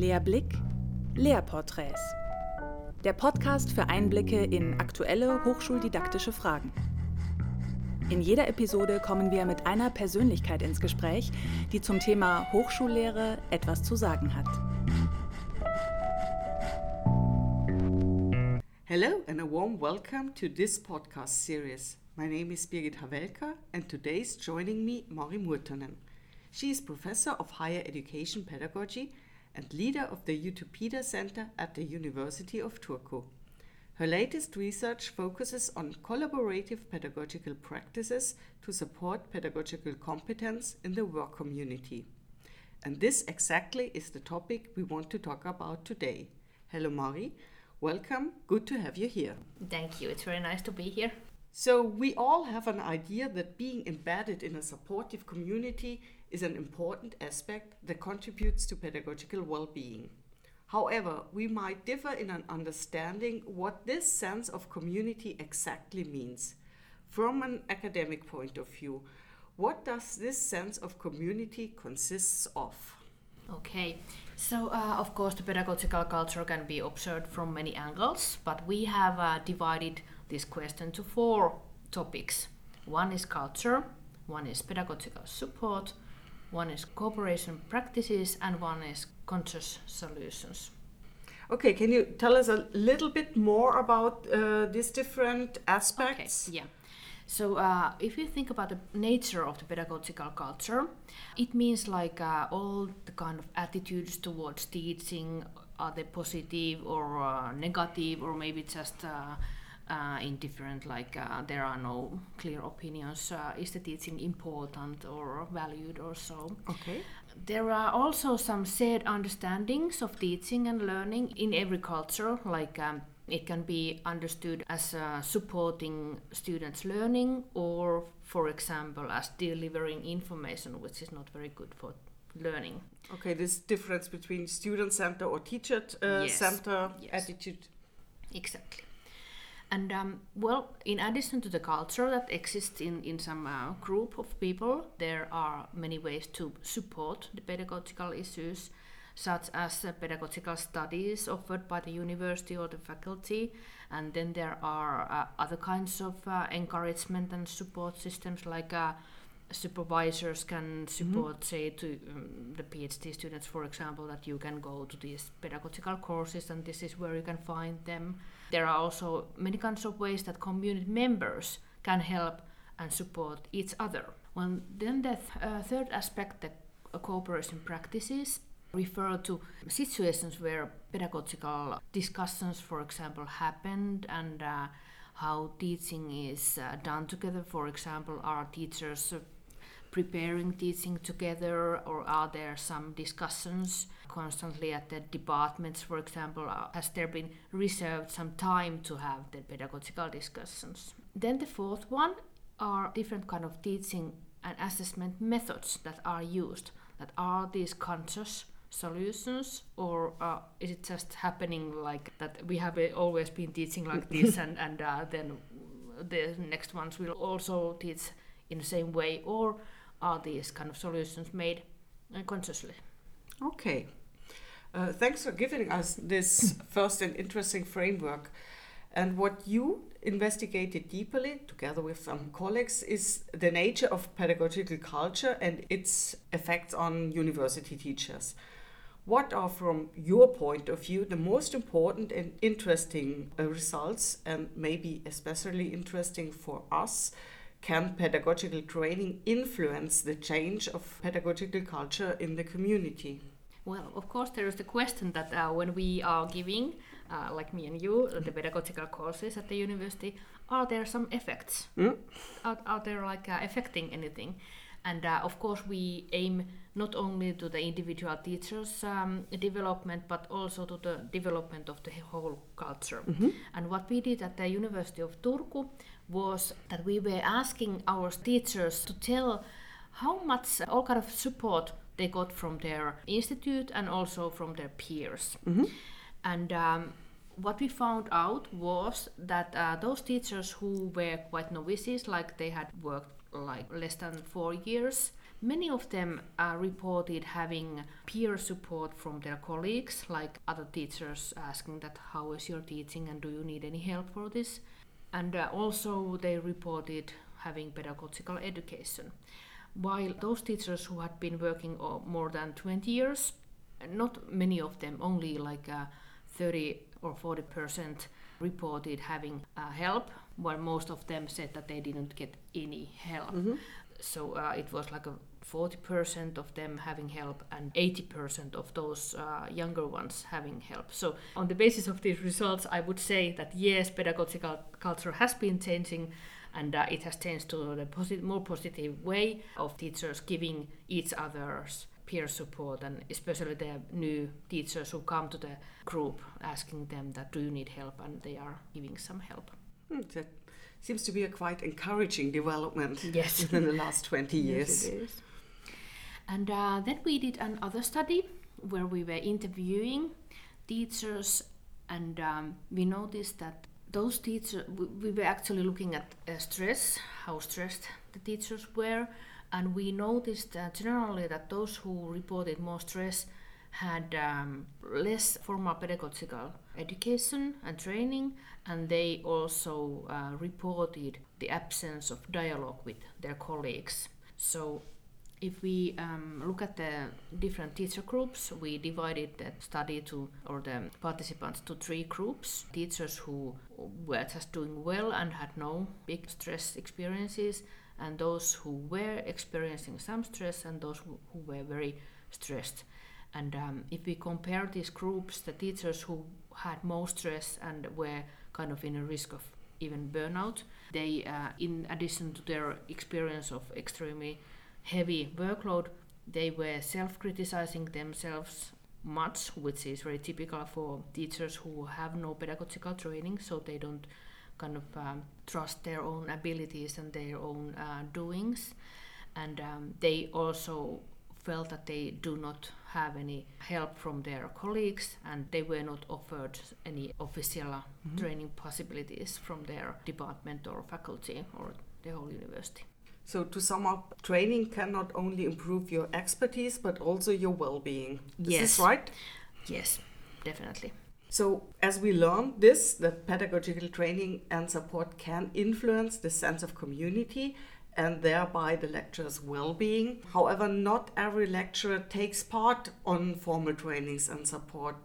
Lehrblick, Lehrporträts. Der Podcast für Einblicke in aktuelle hochschuldidaktische Fragen. In jeder Episode kommen wir mit einer Persönlichkeit ins Gespräch, die zum Thema Hochschullehre etwas zu sagen hat. Hello and a warm welcome to this podcast series. My name is Birgit Havelka and today is joining me Mari Murtonen. She is Professor of Higher Education Pedagogy and leader of the UTUPEDA Center at the University of Turku. Her latest research focuses on collaborative pedagogical practices to support pedagogical competence in the work community. And this exactly is the topic we want to talk about today. Hello, Mari. Welcome. Good to have you here. Thank you. It's very nice to be here. So, we all have an idea that being embedded in a supportive community is an important aspect that contributes to pedagogical well being. However, we might differ in an understanding what this sense of community exactly means. From an academic point of view, what does this sense of community consists of? Okay, so uh, of course the pedagogical culture can be observed from many angles, but we have uh, divided this question to four topics. One is culture, one is pedagogical support, one is cooperation practices, and one is conscious solutions. Okay, can you tell us a little bit more about uh, these different aspects? Okay, yeah. So, uh, if you think about the nature of the pedagogical culture, it means like uh, all the kind of attitudes towards teaching are they positive or uh, negative, or maybe just uh, uh, indifferent, like uh, there are no clear opinions. Uh, is the teaching important or valued or so? Okay. There are also some shared understandings of teaching and learning in every culture, like um, it can be understood as uh, supporting students' learning or, for example, as delivering information which is not very good for learning. Okay, this difference between student center or teacher uh, Yes, center yes. attitude. Exactly. And um, well, in addition to the culture that exists in, in some uh, group of people, there are many ways to support the pedagogical issues, such as uh, pedagogical studies offered by the university or the faculty. And then there are uh, other kinds of uh, encouragement and support systems, like uh, supervisors can support, say, to um, the PhD students, for example, that you can go to these pedagogical courses and this is where you can find them. There are also many kinds of ways that community members can help and support each other. Well, then the th- uh, third aspect, the uh, cooperation practices, refer to situations where pedagogical discussions, for example, happened and uh, how teaching is uh, done together. For example, are teachers uh, preparing teaching together, or are there some discussions constantly at the departments, for example? Uh, has there been reserved some time to have the pedagogical discussions? Then the fourth one are different kind of teaching and assessment methods that are used. That are these conscious solutions, or uh, is it just happening like that? We have uh, always been teaching like this, and and uh, then the next ones will also teach in the same way, or are these kind of solutions made uh, consciously? Okay. Uh, thanks for giving us this first and interesting framework. And what you investigated deeply, together with some colleagues, is the nature of pedagogical culture and its effects on university teachers. What are, from your point of view, the most important and interesting uh, results, and maybe especially interesting for us? Can pedagogical training influence the change of pedagogical culture in the community? Well, of course, there is the question that uh, when we are giving, uh, like me and you, the pedagogical courses at the university, are there some effects? Mm? Are, are there like uh, affecting anything? And uh, of course, we aim not only to the individual teachers' um, development, but also to the development of the whole culture. And what we did at the University of Turku was that we were asking our teachers to tell how much all kind of support they got from their institute and also from their peers. And um, what we found out was that uh, those teachers who were quite novices, like they had worked like less than four years, Many of them uh, reported having peer support from their colleagues, like other teachers asking that how is your teaching and do you need any help for this? And uh, also they reported having pedagogical education. While those teachers who had been working more than 20 years, not many of them, only like uh, 30 or 40 percent reported having uh, help, while most of them said that they didn't get any help. Mm-hmm. So uh, it was like a 40% of them having help and 80% of those uh, younger ones having help. So, on the basis of these results, I would say that yes, pedagogical culture has been changing and uh, it has changed to the posit- more positive way of teachers giving each other's peer support and especially the new teachers who come to the group asking them that do you need help and they are giving some help. Hmm, that seems to be a quite encouraging development yes. in the last 20 years. Yes, and uh, then we did another study where we were interviewing teachers, and um, we noticed that those teachers, we, we were actually looking at uh, stress, how stressed the teachers were, and we noticed uh, generally that those who reported more stress had um, less formal pedagogical education and training, and they also uh, reported the absence of dialogue with their colleagues. So if we um, look at the different teacher groups, we divided the study to, or the participants to three groups. Teachers who were just doing well and had no big stress experiences, and those who were experiencing some stress, and those who, who were very stressed. And um, if we compare these groups, the teachers who had more stress and were kind of in a risk of even burnout, they, uh, in addition to their experience of extremely heavy workload, they were self criticizing themselves much, which is very typical for teachers who have no pedagogical training, so they don't kind of um, trust their own abilities and their own uh, doings. And um, they also felt that they do not have any help from their colleagues and they were not offered any official mm-hmm. training possibilities from their department or faculty or the whole university. So, to sum up, training can not only improve your expertise but also your well being. Is yes. this right? Yes, definitely. So, as we learned this, that pedagogical training and support can influence the sense of community and thereby the lecturer's well being. However, not every lecturer takes part on formal trainings and support.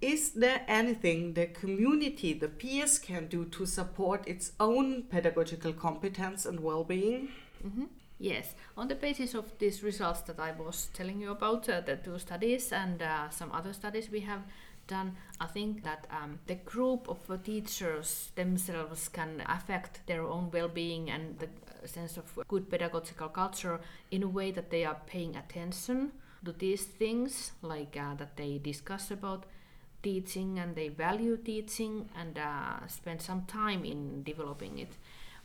Is there anything the community, the peers, can do to support its own pedagogical competence and well being? Mm-hmm. Yes, on the basis of these results that I was telling you about, uh, the two studies and uh, some other studies we have done, I think that um, the group of uh, teachers themselves can affect their own well being and the uh, sense of good pedagogical culture in a way that they are paying attention to these things, like uh, that they discuss about teaching and they value teaching and uh, spend some time in developing it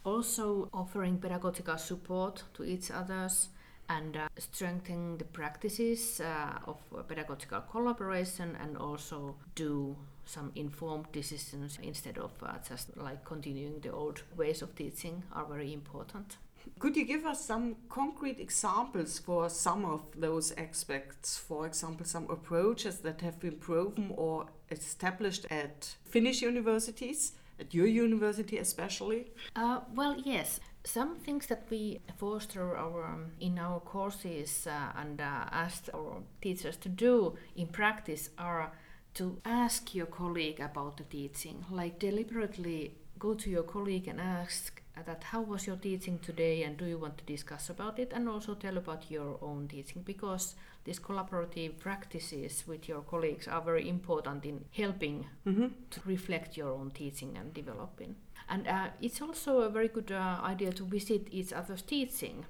also offering pedagogical support to each others and uh, strengthening the practices uh, of pedagogical collaboration and also do some informed decisions instead of uh, just like continuing the old ways of teaching are very important. Could you give us some concrete examples for some of those aspects? For example, some approaches that have been proven or established at Finnish universities at your university especially? Uh, well, yes. Some things that we foster our, um, in our courses uh, and uh, ask our teachers to do in practice are to ask your colleague about the teaching, like deliberately go to your colleague and ask that how was your teaching today and do you want to discuss about it and also tell about your own teaching because these collaborative practices with your colleagues are very important in helping mm-hmm. to reflect your own teaching and developing. And uh, it's also a very good uh, idea to visit each other's teaching.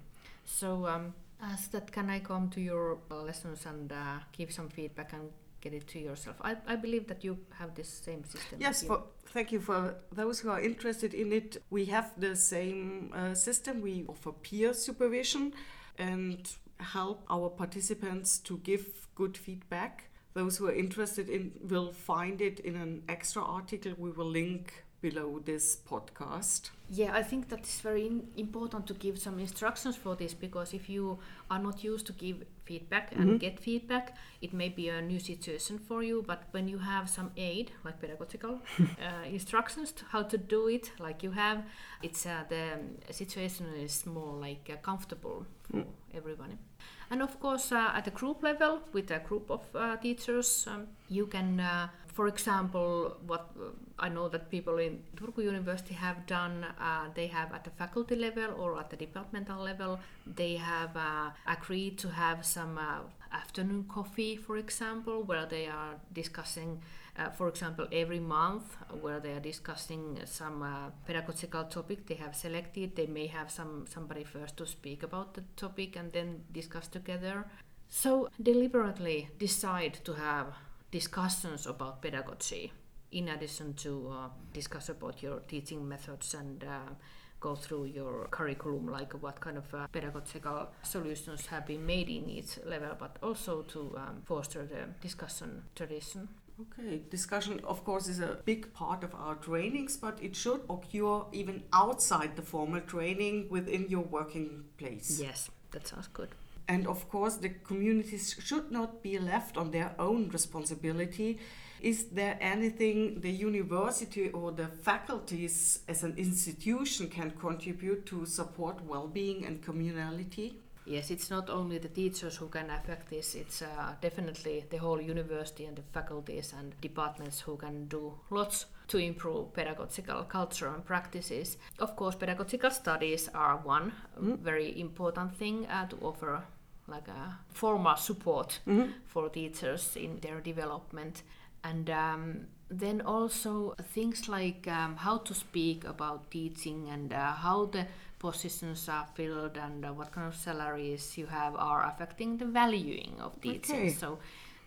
So, um, as that, can I come to your lessons and uh, give some feedback and get it to yourself? I, I believe that you have this same system. Yes, for, thank you for those who are interested in it. We have the same uh, system. We offer peer supervision and help our participants to give good feedback. Those who are interested in will find it in an extra article. We will link below this podcast. Yeah, I think that it's very in- important to give some instructions for this because if you are not used to give feedback and Mhm. get feedback, it may be a new situation for you. But when you have some aid, like pedagogical uh, instructions to how to do it, like you have, it's uh, the um, situation is more like uh, comfortable for everyone. And of course, uh, at the group level, with a group of uh, teachers, um, you can, uh, for example, what I know that people in Turku University have done, they have at the faculty level or at the departmental level, they have agreed to have some afternoon coffee, for example, where they are discussing. Uh, for example, every month, where they are discussing some uh, pedagogical topic they have selected, they may have some somebody first to speak about the topic and then discuss together. So deliberately decide to have discussions about pedagogy in addition to uh, discuss about your teaching methods and uh, go through your curriculum like what kind of uh, pedagogical solutions have been made in each level but also to um, foster the discussion tradition Okay, discussion, of course, is a big part of our trainings, but it should occur even outside the formal training within your working place. yes that sounds good And of course, the communities should not be left on their own responsibility. Is there anything the university or the faculties as an institution can contribute to support well being and communality? Yes, it's not only the teachers who can affect this, it's uh, definitely the whole university and the faculties and departments who can do lots to improve pedagogical culture and practices. Of course, pedagogical studies are one very important thing uh, to offer like a formal support for teachers in their development. And um, then also things like um, how to speak about teaching and uh, how the positions are filled and uh, what kind of salaries you have are affecting the valuing of teaching. Okay. So,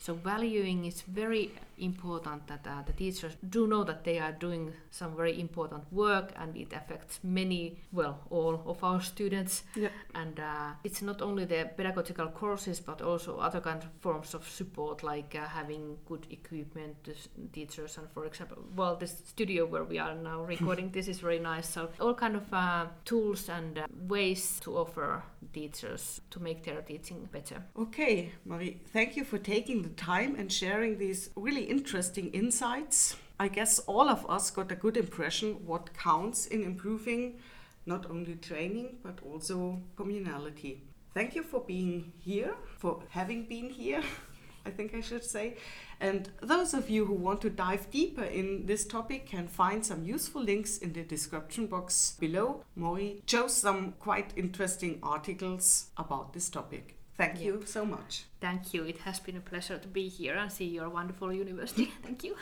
so valuing is very important that uh, the teachers do know that they are doing some very important work and it affects many, well, all of our students. Yeah. And uh, it's not only the pedagogical courses but also other kind of forms of support like uh, having good equipment to teachers and for example, well, this studio where we are now recording this is very nice. So all kind of uh, tools and uh, ways to offer teachers to make their teaching better. Okay, Mari, thank you for taking the time and sharing these really interesting insights. I guess all of us got a good impression what counts in improving not only training but also communality. Thank you for being here, for having been here, I think I should say. And those of you who want to dive deeper in this topic can find some useful links in the description box below. Mari chose some quite interesting articles about this topic. Thank Yeah. you so much. Thank you. It has been a pleasure to be here and see your wonderful university. Thank you.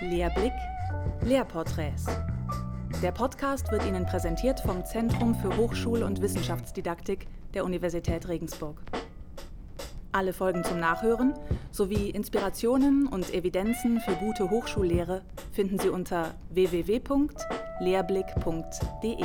Lehrblick, Lehrporträts. Der Podcast wird Ihnen präsentiert vom Zentrum für Hochschul- und Wissenschaftsdidaktik der Universität Regensburg. Alle Folgen zum Nachhören sowie Inspirationen und Evidenzen für gute Hochschullehre finden Sie unter lehrblick.de